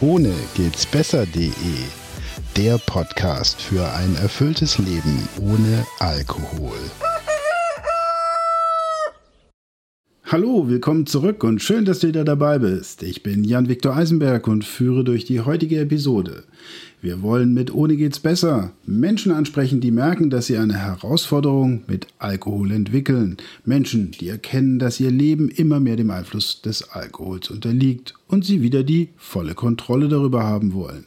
Ohne geht's besser.de. Der Podcast für ein erfülltes Leben ohne Alkohol. Hallo, willkommen zurück und schön, dass du wieder dabei bist. Ich bin Jan-Viktor Eisenberg und führe durch die heutige Episode. Wir wollen mit Ohne geht's besser Menschen ansprechen, die merken, dass sie eine Herausforderung mit Alkohol entwickeln. Menschen, die erkennen, dass ihr Leben immer mehr dem Einfluss des Alkohols unterliegt und sie wieder die volle Kontrolle darüber haben wollen.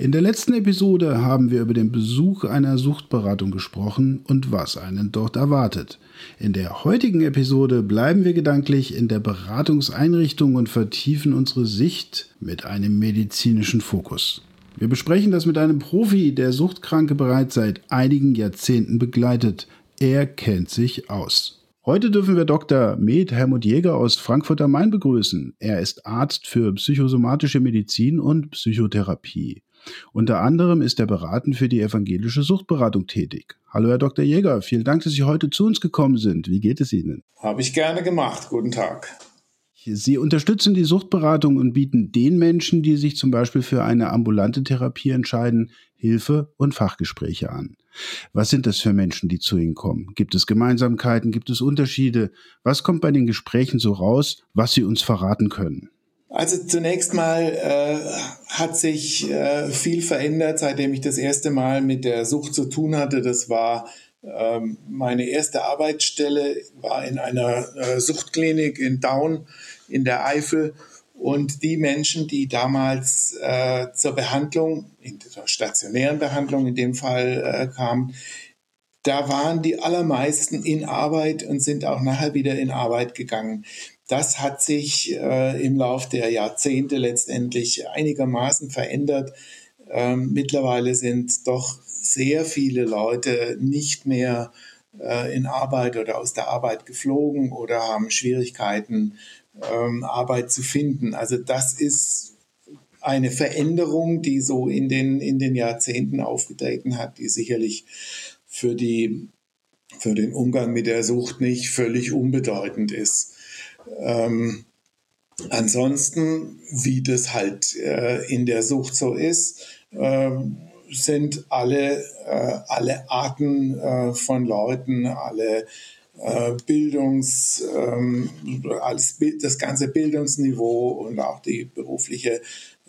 In der letzten Episode haben wir über den Besuch einer Suchtberatung gesprochen und was einen dort erwartet. In der heutigen Episode bleiben wir gedanklich in der Beratungseinrichtung und vertiefen unsere Sicht mit einem medizinischen Fokus. Wir besprechen das mit einem Profi, der Suchtkranke bereits seit einigen Jahrzehnten begleitet. Er kennt sich aus. Heute dürfen wir Dr. Med Helmut Jäger aus Frankfurt am Main begrüßen. Er ist Arzt für psychosomatische Medizin und Psychotherapie. Unter anderem ist er beratend für die evangelische Suchtberatung tätig. Hallo, Herr Dr. Jäger, vielen Dank, dass Sie heute zu uns gekommen sind. Wie geht es Ihnen? Habe ich gerne gemacht. Guten Tag. Sie unterstützen die Suchtberatung und bieten den Menschen, die sich zum Beispiel für eine ambulante Therapie entscheiden, Hilfe und Fachgespräche an. Was sind das für Menschen, die zu Ihnen kommen? Gibt es Gemeinsamkeiten? Gibt es Unterschiede? Was kommt bei den Gesprächen so raus, was Sie uns verraten können? Also zunächst mal äh, hat sich äh, viel verändert, seitdem ich das erste Mal mit der Sucht zu tun hatte. Das war ähm, meine erste Arbeitsstelle war in einer äh, Suchtklinik in Daun in der Eifel. Und die Menschen, die damals äh, zur Behandlung, in der stationären Behandlung in dem Fall äh, kamen, da waren die allermeisten in Arbeit und sind auch nachher wieder in Arbeit gegangen. Das hat sich äh, im Lauf der Jahrzehnte letztendlich einigermaßen verändert. Ähm, mittlerweile sind doch sehr viele Leute nicht mehr äh, in Arbeit oder aus der Arbeit geflogen oder haben Schwierigkeiten, ähm, Arbeit zu finden. Also das ist eine Veränderung, die so in den, in den Jahrzehnten aufgetreten hat, die sicherlich für, die, für den Umgang mit der Sucht nicht völlig unbedeutend ist. Ähm, ansonsten, wie das halt äh, in der Sucht so ist, äh, sind alle, äh, alle Arten äh, von Leuten, alle äh, Bildungs, ähm, alles, das ganze Bildungsniveau und auch die berufliche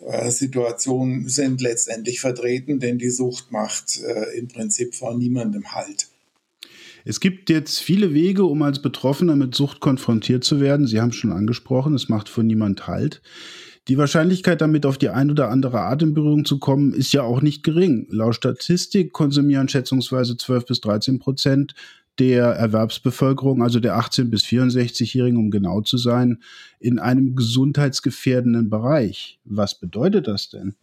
äh, Situation sind letztendlich vertreten, denn die Sucht macht im Prinzip vor niemandem Halt. Es gibt jetzt viele Wege, um als Betroffener mit Sucht konfrontiert zu werden. Sie haben es schon angesprochen, es macht vor niemand Halt. Die Wahrscheinlichkeit, damit auf die ein oder andere Art in Berührung zu kommen, ist ja auch nicht gering. Laut Statistik konsumieren schätzungsweise 12 bis 13 Prozent der Erwerbsbevölkerung, also der 18- bis 64-Jährigen, um genau zu sein, in einem gesundheitsgefährdenden Bereich. Was bedeutet das denn?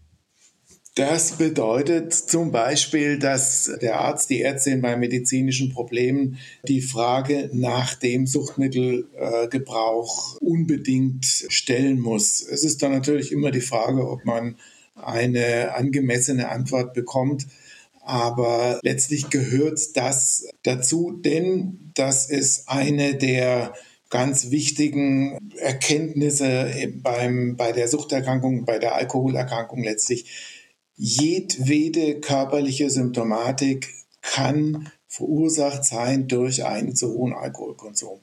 Das bedeutet zum Beispiel, dass der Arzt, die Ärztin bei medizinischen Problemen die Frage nach dem Suchtmittelgebrauch unbedingt stellen muss. Es ist dann natürlich immer die Frage, ob man eine angemessene Antwort bekommt. Aber letztlich gehört das dazu, denn das ist eine der ganz wichtigen Erkenntnisse beim, bei der Suchterkrankung, bei der Alkoholerkrankung letztlich jedwede körperliche Symptomatik kann verursacht sein durch einen zu hohen Alkoholkonsum.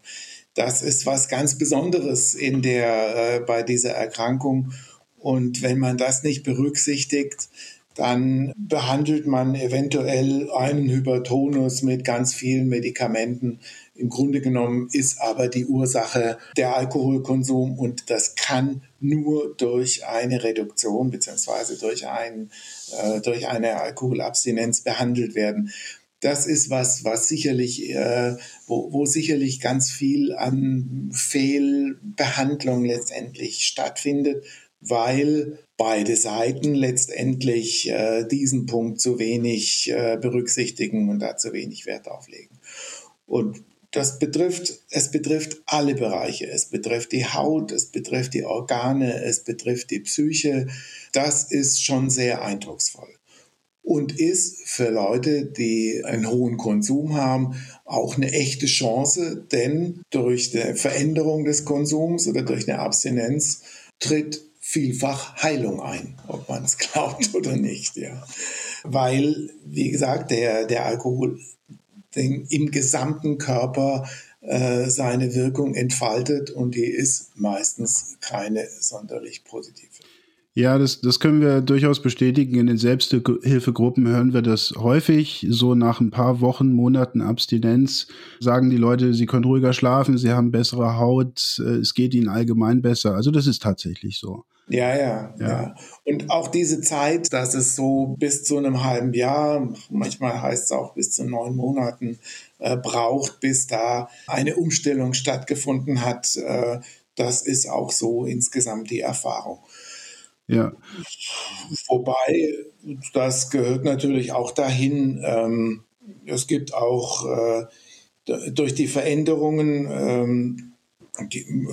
Das ist was ganz Besonderes in der, äh, bei dieser Erkrankung. Und wenn man das nicht berücksichtigt, dann behandelt man eventuell einen Hypertonus mit ganz vielen Medikamenten. Im Grunde genommen ist aber die Ursache der Alkoholkonsum und das kann nur durch eine Reduktion beziehungsweise durch, ein, äh, durch eine Alkoholabstinenz behandelt werden. Das ist was, was sicherlich, äh, wo, wo sicherlich ganz viel an Fehlbehandlung letztendlich stattfindet, weil beide Seiten letztendlich äh, diesen Punkt zu wenig äh, berücksichtigen und da zu wenig Wert auflegen. Und das betrifft, es betrifft alle Bereiche. Es betrifft die Haut, es betrifft die Organe, es betrifft die Psyche. Das ist schon sehr eindrucksvoll. Und ist für Leute, die einen hohen Konsum haben, auch eine echte Chance, denn durch die Veränderung des Konsums oder durch eine Abstinenz tritt vielfach Heilung ein, ob man es glaubt oder nicht. Ja. Weil, wie gesagt, der, der Alkohol den, im gesamten Körper äh, seine Wirkung entfaltet und die ist meistens keine sonderlich positive. Ja, das, das können wir durchaus bestätigen. In den Selbsthilfegruppen hören wir das häufig. So nach ein paar Wochen, Monaten Abstinenz sagen die Leute, sie können ruhiger schlafen, sie haben bessere Haut, äh, es geht ihnen allgemein besser. Also das ist tatsächlich so. Ja, ja, ja, ja. Und auch diese Zeit, dass es so bis zu einem halben Jahr, manchmal heißt es auch bis zu neun Monaten, äh, braucht, bis da eine Umstellung stattgefunden hat, äh, das ist auch so insgesamt die Erfahrung. Ja. Wobei, das gehört natürlich auch dahin, ähm, es gibt auch äh, durch die Veränderungen, ähm,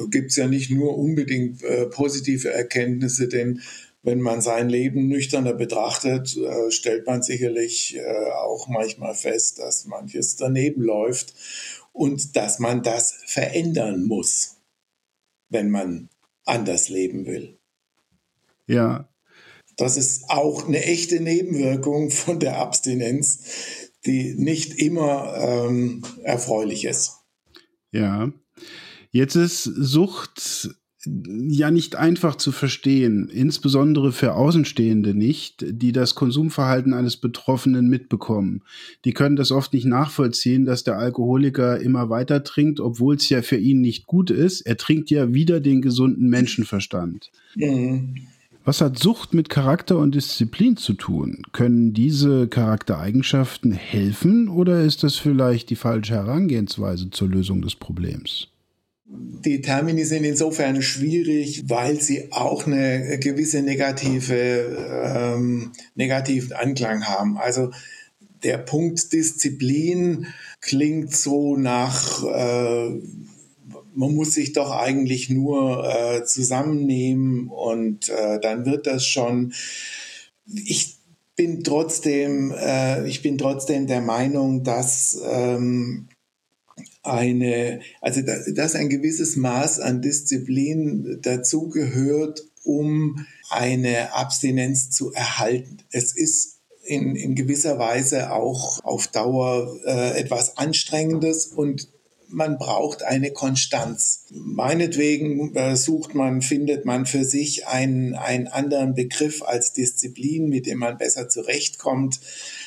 gibt es ja nicht nur unbedingt äh, positive Erkenntnisse, denn wenn man sein Leben nüchterner betrachtet, äh, stellt man sicherlich äh, auch manchmal fest, dass manches daneben läuft und dass man das verändern muss, wenn man anders leben will. Ja. Das ist auch eine echte Nebenwirkung von der Abstinenz, die nicht immer ähm, erfreulich ist. Ja. Jetzt ist Sucht ja nicht einfach zu verstehen, insbesondere für Außenstehende nicht, die das Konsumverhalten eines Betroffenen mitbekommen. Die können das oft nicht nachvollziehen, dass der Alkoholiker immer weiter trinkt, obwohl es ja für ihn nicht gut ist. Er trinkt ja wieder den gesunden Menschenverstand. Mhm. Was hat Sucht mit Charakter und Disziplin zu tun? Können diese Charaktereigenschaften helfen oder ist das vielleicht die falsche Herangehensweise zur Lösung des Problems? Die Termini sind insofern schwierig, weil sie auch eine gewisse negative, ähm, negativen Anklang haben. Also der Punkt Disziplin klingt so nach, äh, man muss sich doch eigentlich nur äh, zusammennehmen und äh, dann wird das schon. Ich bin trotzdem, äh, ich bin trotzdem der Meinung, dass ähm, eine, also dass ein gewisses Maß an Disziplin dazugehört, um eine Abstinenz zu erhalten. Es ist in, in gewisser Weise auch auf Dauer äh, etwas Anstrengendes und man braucht eine Konstanz. Meinetwegen äh, sucht man, findet man für sich einen, einen anderen Begriff als Disziplin, mit dem man besser zurechtkommt.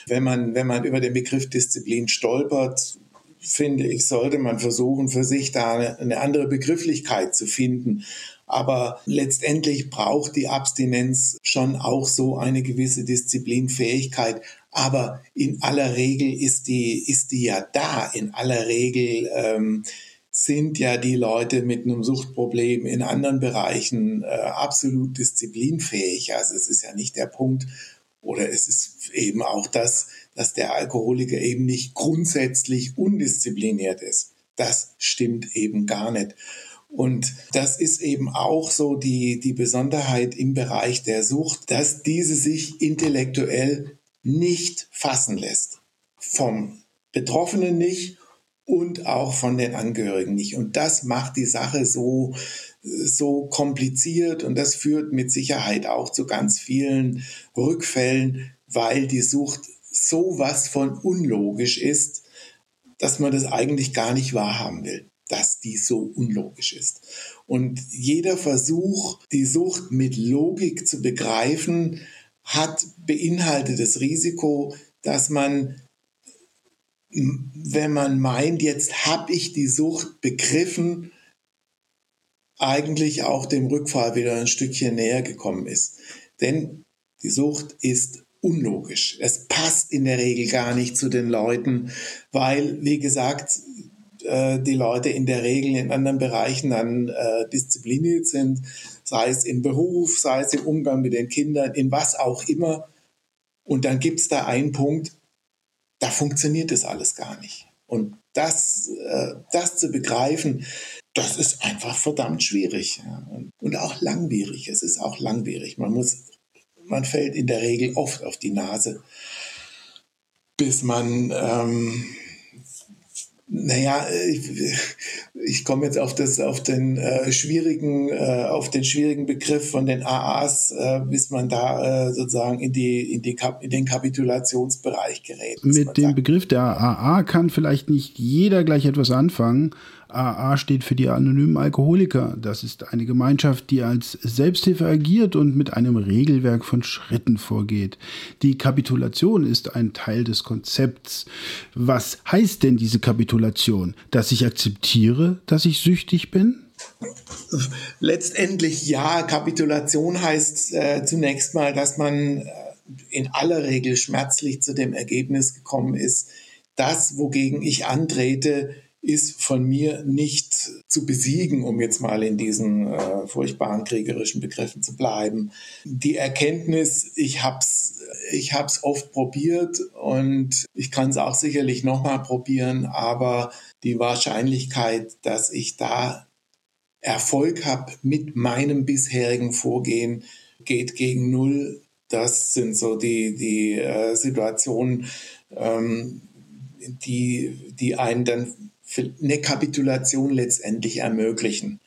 Wenn man, wenn man über den Begriff Disziplin stolpert, finde ich, sollte man versuchen, für sich da eine, eine andere Begrifflichkeit zu finden. Aber letztendlich braucht die Abstinenz schon auch so eine gewisse Disziplinfähigkeit. Aber in aller Regel ist die, ist die ja da. In aller Regel ähm, sind ja die Leute mit einem Suchtproblem in anderen Bereichen äh, absolut disziplinfähig. Also es ist ja nicht der Punkt, oder es ist eben auch das, dass der Alkoholiker eben nicht grundsätzlich undiszipliniert ist. Das stimmt eben gar nicht. Und das ist eben auch so die, die Besonderheit im Bereich der Sucht, dass diese sich intellektuell nicht fassen lässt. Vom Betroffenen nicht und auch von den Angehörigen nicht. Und das macht die Sache so, so kompliziert und das führt mit Sicherheit auch zu ganz vielen Rückfällen, weil die Sucht so was von unlogisch ist, dass man das eigentlich gar nicht wahrhaben will dass die so unlogisch ist. Und jeder Versuch, die Sucht mit Logik zu begreifen, hat beinhaltet das Risiko, dass man, wenn man meint, jetzt habe ich die Sucht begriffen, eigentlich auch dem Rückfall wieder ein Stückchen näher gekommen ist. Denn die Sucht ist unlogisch. Es passt in der Regel gar nicht zu den Leuten, weil, wie gesagt, äh, die Leute in der Regel in anderen Bereichen dann äh, diszipliniert sind, sei es im Beruf, sei es im Umgang mit den Kindern, in was auch immer. Und dann gibt es da einen Punkt, da funktioniert das alles gar nicht. Und das, äh, das zu begreifen, das ist einfach verdammt schwierig ja. und, auch langwierig. Es ist auch langwierig. Man muss, man fällt in der Regel oft auf die Nase, bis man ähm, naja, ich komme jetzt auf das, auf den äh, schwierigen, äh, auf den schwierigen Begriff von den AAs, äh, bis man da äh, sozusagen in die, in die Kap in den Kapitulationsbereich gerät. Mit dem sagt. Begriff der AA kann vielleicht nicht jeder gleich etwas anfangen. AA steht für die anonymen Alkoholiker. Das ist eine Gemeinschaft, die als Selbsthilfe agiert und mit einem Regelwerk von Schritten vorgeht. Die Kapitulation ist ein Teil des Konzepts. Was heißt denn diese Kapitulation? Dass ich akzeptiere, dass ich süchtig bin? Letztendlich ja. Kapitulation heißt äh, zunächst mal, dass man äh, in aller Regel schmerzlich zu dem Ergebnis gekommen ist, das, wogegen ich antrete, ist von mir nicht zu besiegen, um jetzt mal in diesen äh, furchtbaren kriegerischen Begriffen zu bleiben. Die Erkenntnis, ich hab's, ich hab's oft probiert und ich kann es auch sicherlich nochmal probieren, aber die Wahrscheinlichkeit, dass ich da Erfolg habe mit meinem bisherigen Vorgehen, geht gegen null. Das sind so die, die äh, Situationen, ähm, die, die einen dann eine Kapitulation letztendlich ermöglichen.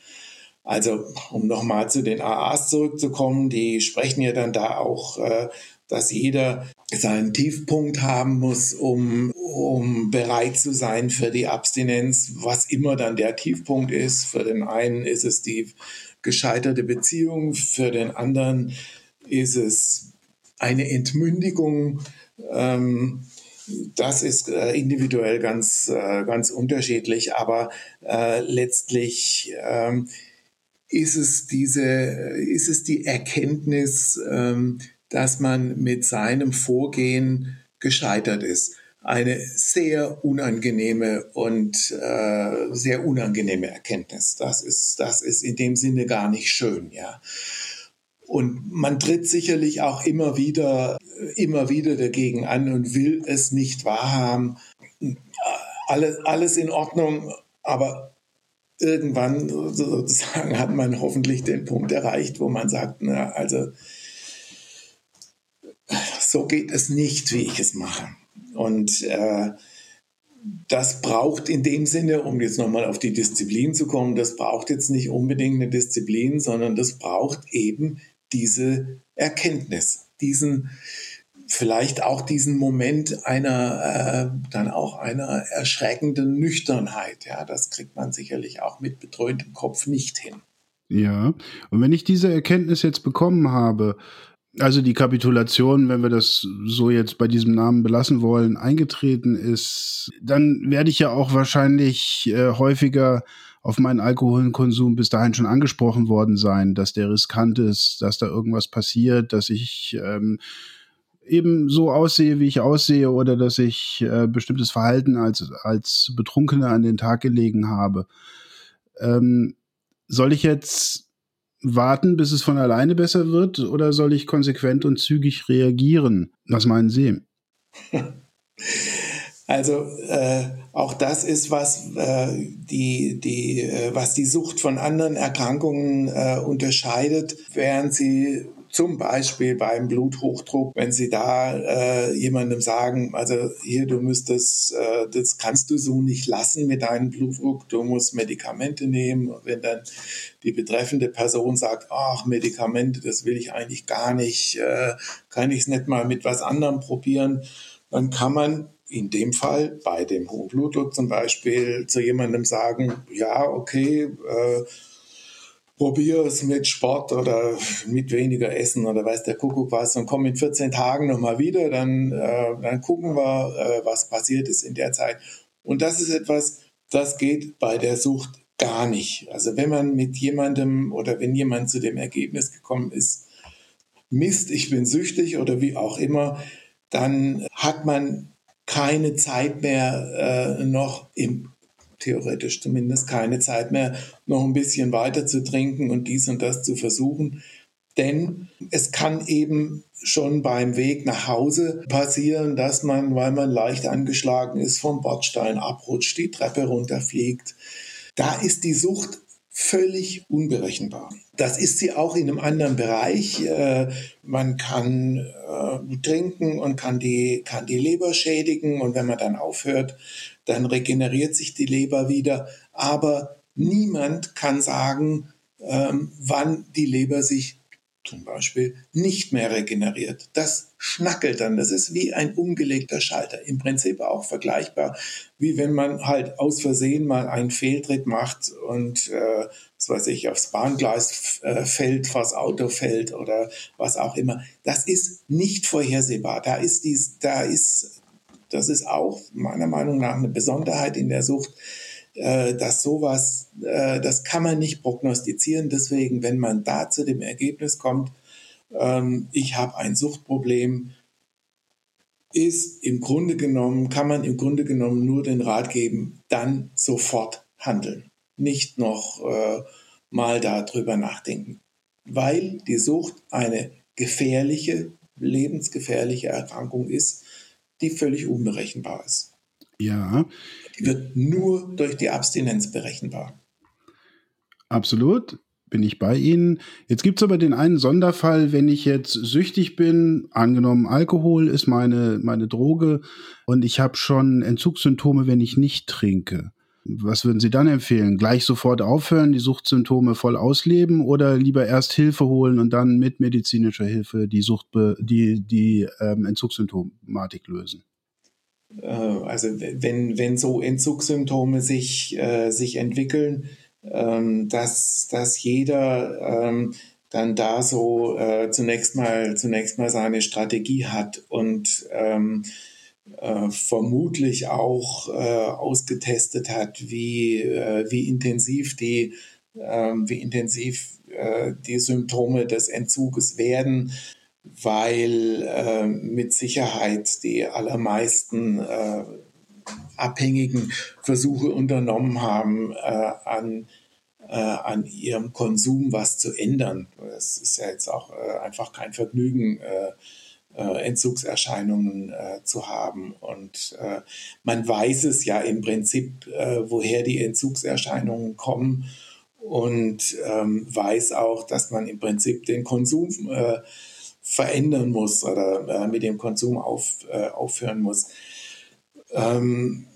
Also um nochmal zu den AAs zurückzukommen, die sprechen ja dann da auch, äh, dass jeder seinen Tiefpunkt haben muss, um, um bereit zu sein für die Abstinenz, was immer dann der Tiefpunkt ist. Für den einen ist es die gescheiterte Beziehung, für den anderen ist es eine Entmündigung. Ähm, das ist äh, individuell ganz, äh, ganz unterschiedlich, aber äh, letztlich ähm, ist es diese, ist es die Erkenntnis, ähm, dass man mit seinem Vorgehen gescheitert ist. Eine sehr unangenehme und äh, sehr unangenehme Erkenntnis. Das ist, das ist in dem Sinne gar nicht schön, ja. Und man tritt sicherlich auch immer wieder, immer wieder dagegen an und will es nicht wahrhaben. Alles, alles in Ordnung, aber irgendwann sozusagen hat man hoffentlich den Punkt erreicht, wo man sagt, na, also so geht es nicht, wie ich es mache. Und äh, das braucht in dem Sinne, um jetzt nochmal auf die Disziplin zu kommen, das braucht jetzt nicht unbedingt eine Disziplin, sondern das braucht eben diese Erkenntnis, diesen vielleicht auch diesen Moment einer äh, dann auch einer erschreckenden Nüchternheit. Ja, das kriegt man sicherlich auch mit bedröhntem Kopf nicht hin. Ja, und wenn ich diese Erkenntnis jetzt bekommen habe, also die Kapitulation, wenn wir das so jetzt bei diesem Namen belassen wollen, eingetreten ist, dann werde ich ja auch wahrscheinlich äh, häufiger auf meinen Alkoholkonsum bis dahin schon angesprochen worden sein, dass der riskant ist, dass da irgendwas passiert, dass ich ähm, eben so aussehe, wie ich aussehe oder dass ich äh, bestimmtes Verhalten als, als Betrunkene an den Tag gelegen habe. Ähm, soll ich jetzt warten, bis es von alleine besser wird oder soll ich konsequent und zügig reagieren? Was meinen Sie? Also äh, auch das ist was äh, die die äh, was die Sucht von anderen Erkrankungen äh, unterscheidet, während sie zum Beispiel beim Bluthochdruck, wenn Sie da äh, jemandem sagen, also hier, du müsstest, äh, das kannst du so nicht lassen mit deinem Blutdruck, du musst Medikamente nehmen. Wenn dann die betreffende Person sagt, ach, Medikamente, das will ich eigentlich gar nicht, äh, kann ich es nicht mal mit was anderem probieren, dann kann man in dem Fall bei dem hohen Blutdruck zum Beispiel zu jemandem sagen, ja, okay, äh, probier es mit Sport oder mit weniger Essen oder weiß der Kuckuck was und komm in 14 Tagen nochmal wieder, dann, äh, dann gucken wir, äh, was passiert ist in der Zeit. Und das ist etwas, das geht bei der Sucht gar nicht. Also wenn man mit jemandem oder wenn jemand zu dem Ergebnis gekommen ist, Mist, ich bin süchtig oder wie auch immer, dann hat man keine Zeit mehr äh, noch im theoretisch zumindest keine Zeit mehr, noch ein bisschen weiter zu trinken und dies und das zu versuchen. Denn es kann eben schon beim Weg nach Hause passieren, dass man, weil man leicht angeschlagen ist, vom Bordstein abrutscht, die Treppe runterfliegt. Da ist die Sucht völlig unberechenbar. Das ist sie auch in einem anderen Bereich. Äh, man kann äh, trinken und kann die, kann die Leber schädigen und wenn man dann aufhört, dann regeneriert sich die Leber wieder. Aber niemand kann sagen, ähm, wann die Leber sich zum Beispiel nicht mehr regeneriert. Das schnackelt dann. Das ist wie ein umgelegter Schalter. Im Prinzip auch vergleichbar, wie wenn man halt aus Versehen mal einen Fehltritt macht und, äh, was weiß ich, aufs Bahngleis äh, fällt, vors Auto fällt oder was auch immer. Das ist nicht vorhersehbar. Da ist dies, da ist, das ist auch meiner Meinung nach eine Besonderheit in der Sucht dass sowas, äh, das kann man nicht prognostizieren. Deswegen, wenn man da zu dem Ergebnis kommt, ähm, ich habe ein Suchtproblem, ist im Grunde genommen, kann man im Grunde genommen nur den Rat geben, dann sofort handeln. Nicht noch äh, mal darüber nachdenken. Weil die Sucht eine gefährliche, lebensgefährliche Erkrankung ist, die völlig unberechenbar ist. Ja. Die wird nur durch die Abstinenz berechenbar. Absolut, bin ich bei Ihnen. Jetzt gibt es aber den einen Sonderfall, wenn ich jetzt süchtig bin, angenommen Alkohol ist meine, meine Droge und ich habe schon Entzugssymptome, wenn ich nicht trinke. Was würden Sie dann empfehlen? Gleich sofort aufhören, die Suchtsymptome voll ausleben oder lieber erst Hilfe holen und dann mit medizinischer Hilfe die Sucht, die, die ähm, Entzugssymptomatik lösen? Äh, also wenn, wenn so Entzugssymptome sich, äh, sich entwickeln, ähm, dass, dass jeder ähm, dann da so äh, zunächst mal zunächst mal seine Strategie hat und ähm, äh, vermutlich auch äh, ausgetestet hat, wie, äh, wie intensiv die ähm, wie intensiv die Symptome des Entzuges werden weil äh, mit Sicherheit die allermeisten äh, Abhängigen Versuche unternommen haben, äh, an, äh, an ihrem Konsum was zu ändern. Es ist ja jetzt auch äh, einfach kein Vergnügen, äh, Entzugserscheinungen zu haben. Und man weiß es ja im Prinzip, woher die Entzugserscheinungen kommen und ähm, weiß auch, dass man im Prinzip den Konsum verändern muss oder äh, mit dem Konsum auf, äh, aufhören muss. Ähm,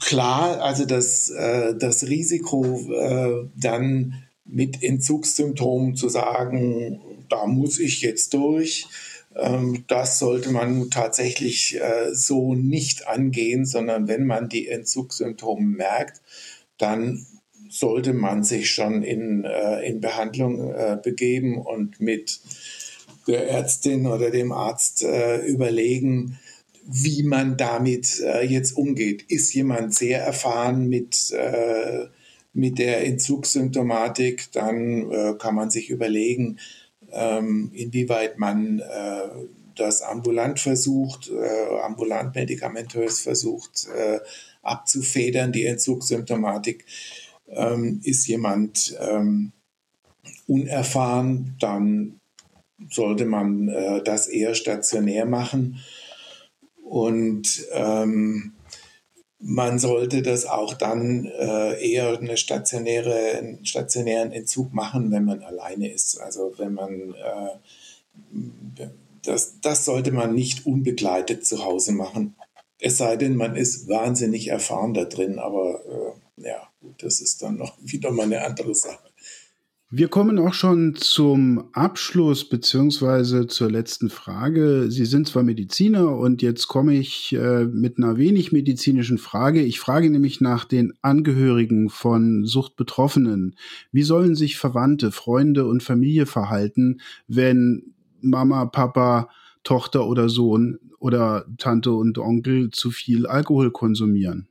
klar, also das, äh, das Risiko, äh, dann mit Entzugssymptomen zu sagen, da muss ich jetzt durch, ähm, das sollte man tatsächlich äh, so nicht angehen, sondern wenn man die Entzugssymptome merkt, dann sollte man sich schon in, äh, in Behandlung begeben und mit der Ärztin oder dem Arzt äh, überlegen, wie man damit äh, jetzt umgeht. Ist jemand sehr erfahren mit, äh, mit der Entzugssymptomatik, dann äh, kann man sich überlegen, ähm, inwieweit man äh, das ambulant versucht, äh, ambulant medikamentös versucht abzufedern, die Entzugssymptomatik. Ähm, ist jemand ähm, unerfahren, dann sollte man äh, das eher stationär machen. Und ähm, man sollte das auch dann äh, eher eine stationäre, einen stationären Entzug machen, wenn man alleine ist. Also wenn man äh, das, das sollte man nicht unbegleitet zu Hause machen. Es sei denn, man ist wahnsinnig erfahren da drin, aber äh, ja, das ist dann noch wieder mal eine andere Sache. Wir kommen auch schon zum Abschluss beziehungsweise zur letzten Frage. Sie sind zwar Mediziner und jetzt komme ich äh, mit einer wenig medizinischen Frage. Ich frage nämlich nach den Angehörigen von Suchtbetroffenen. Wie sollen sich Verwandte, Freunde und Familie verhalten, wenn Mama, Papa, Tochter oder Sohn oder Tante und Onkel zu viel Alkohol konsumieren?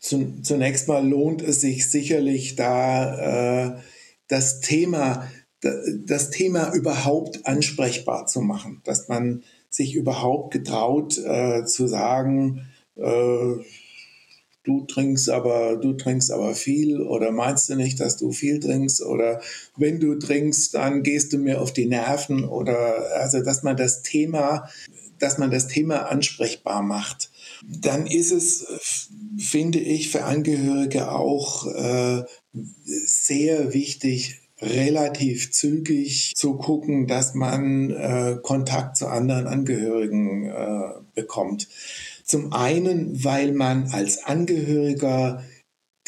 Zunächst mal lohnt es sich sicherlich da äh, das Thema, das Thema überhaupt ansprechbar zu machen, dass man sich überhaupt getraut äh, zu sagen, äh, du trinkst aber, du trinkst aber viel oder meinst du nicht, dass du viel trinkst oder wenn du trinkst, dann gehst du mir auf die Nerven oder also, dass man das Thema, dass man das Thema ansprechbar macht. Dann ist es, finde ich, für Angehörige auch äh, sehr wichtig, relativ zügig zu gucken, dass man äh, Kontakt zu anderen Angehörigen äh, bekommt. Zum einen, weil man als Angehöriger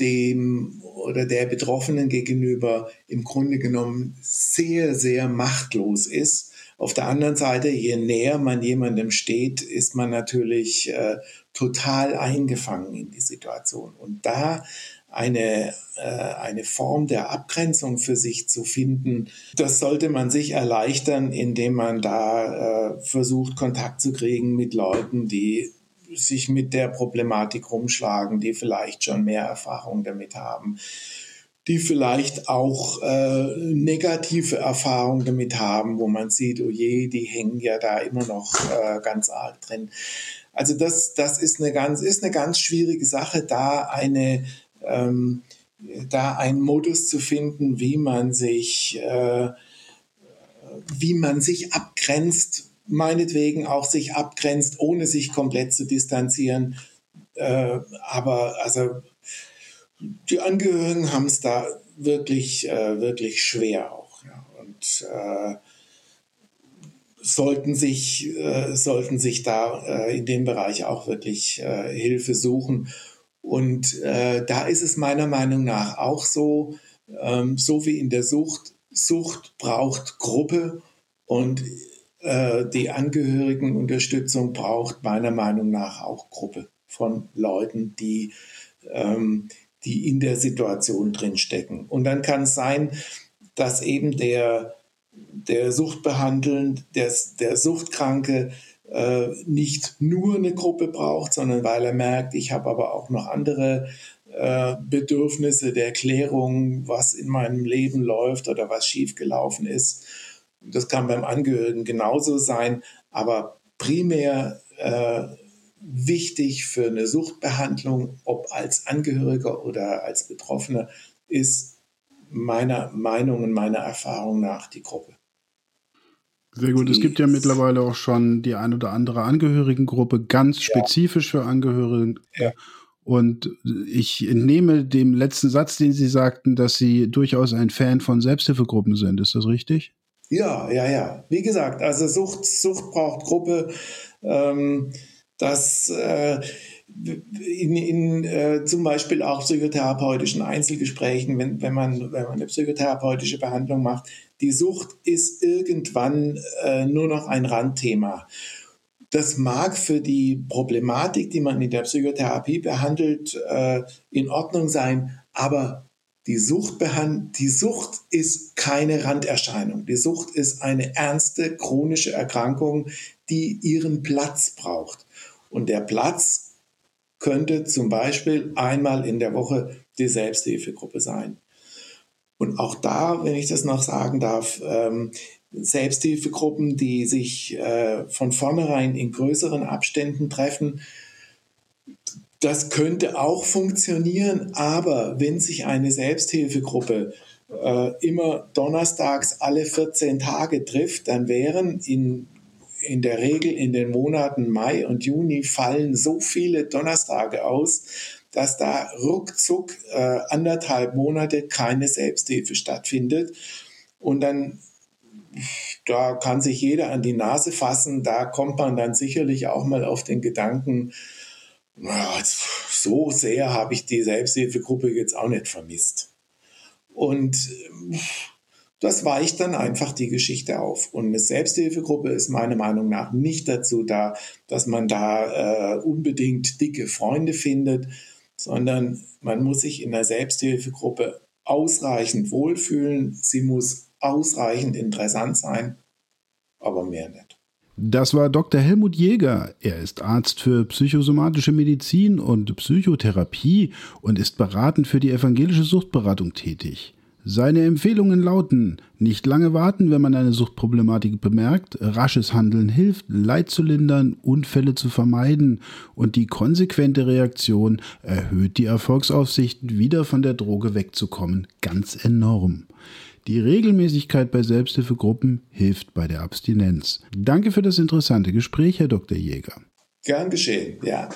dem oder der Betroffenen gegenüber im Grunde genommen sehr, sehr machtlos ist. Auf der anderen Seite, je näher man jemandem steht, ist man natürlich äh, total eingefangen in die Situation. Und da eine, äh, eine Form der Abgrenzung für sich zu finden, das sollte man sich erleichtern, indem man da äh, versucht, Kontakt zu kriegen mit Leuten, die sich mit der Problematik rumschlagen, die vielleicht schon mehr Erfahrung damit haben, die vielleicht auch äh, negative Erfahrungen damit haben, wo man sieht, oh je, die hängen ja da immer noch äh, ganz arg drin. Also das, das ist eine ganz, ist eine ganz schwierige Sache, da eine, ähm, da einen Modus zu finden, wie man sich, äh, wie man sich abgrenzt meinetwegen auch sich abgrenzt, ohne sich komplett zu distanzieren. Äh, aber also die Angehörigen haben es da wirklich, äh, wirklich schwer auch. Ja. Und äh, sollten sich, äh, sollten sich da äh, in dem Bereich auch wirklich äh, Hilfe suchen. Und da ist es meiner Meinung nach auch so, ähm, so wie in der Sucht, Sucht braucht Gruppe und äh, die Angehörigenunterstützung braucht meiner Meinung nach auch Gruppe von Leuten, die, ähm, die in der Situation drinstecken. Und dann kann es sein, dass eben der, der Suchtbehandeln, der, der Suchtkranke äh, nicht nur eine Gruppe braucht, sondern weil er merkt, ich habe aber auch noch andere äh, Bedürfnisse der Klärung, was in meinem Leben läuft oder was schiefgelaufen ist das kann beim Angehörigen genauso sein, aber primär äh, wichtig für eine Suchtbehandlung, ob als Angehöriger oder als Betroffener, ist meiner Meinung und meiner Erfahrung nach die Gruppe. Sehr gut. Die es gibt ja mittlerweile auch schon die ein oder andere Angehörigengruppe, ganz spezifisch ja. für Angehörige. Ja. Und ich entnehme dem letzten Satz, den Sie sagten, dass Sie durchaus ein Fan von Selbsthilfegruppen sind. Ist das richtig? Ja, ja, ja. Wie gesagt, also Sucht, Sucht braucht Gruppe. Ähm, das äh, in, in äh, zum Beispiel auch psychotherapeutischen Einzelgesprächen, wenn, wenn, man, wenn man eine psychotherapeutische Behandlung macht, die Sucht ist irgendwann äh, nur noch ein Randthema. Das mag für die Problematik, die man in der Psychotherapie behandelt, äh, in Ordnung sein, aber die Sucht, die Sucht ist keine Randerscheinung. Die Sucht ist eine ernste chronische Erkrankung, die ihren Platz braucht. Und der Platz könnte zum Beispiel einmal in der Woche die Selbsthilfegruppe sein. Und auch da, wenn ich das noch sagen darf, ähm, Selbsthilfegruppen, die sich äh, von vornherein in größeren Abständen treffen, das könnte auch funktionieren, aber wenn sich eine Selbsthilfegruppe äh, immer donnerstags alle 14 Tage trifft, dann wären in, in der Regel in den Monaten Mai und Juni fallen so viele Donnerstage aus, dass da ruckzuck äh, anderthalb Monate keine Selbsthilfe stattfindet. Und dann, da kann sich jeder an die Nase fassen, da kommt man dann sicherlich auch mal auf den Gedanken, so sehr habe ich die Selbsthilfegruppe jetzt auch nicht vermisst. Und das weicht dann einfach die Geschichte auf. Und eine Selbsthilfegruppe ist meiner Meinung nach nicht dazu da, dass man da äh, unbedingt dicke Freunde findet, sondern man muss sich in der Selbsthilfegruppe ausreichend wohlfühlen. Sie muss ausreichend interessant sein, aber mehr nicht. Das war Dr. Helmut Jäger. Er ist Arzt für psychosomatische Medizin und Psychotherapie und ist beratend für die evangelische Suchtberatung tätig. Seine Empfehlungen lauten: Nicht lange warten, wenn man eine Suchtproblematik bemerkt, rasches Handeln hilft, Leid zu lindern, Unfälle zu vermeiden und die konsequente Reaktion erhöht die Erfolgsaussichten, wieder von der Droge wegzukommen, ganz enorm. Die Regelmäßigkeit bei Selbsthilfegruppen hilft bei der Abstinenz. Danke für das interessante Gespräch, Herr Dr. Jäger. Gern geschehen, ja.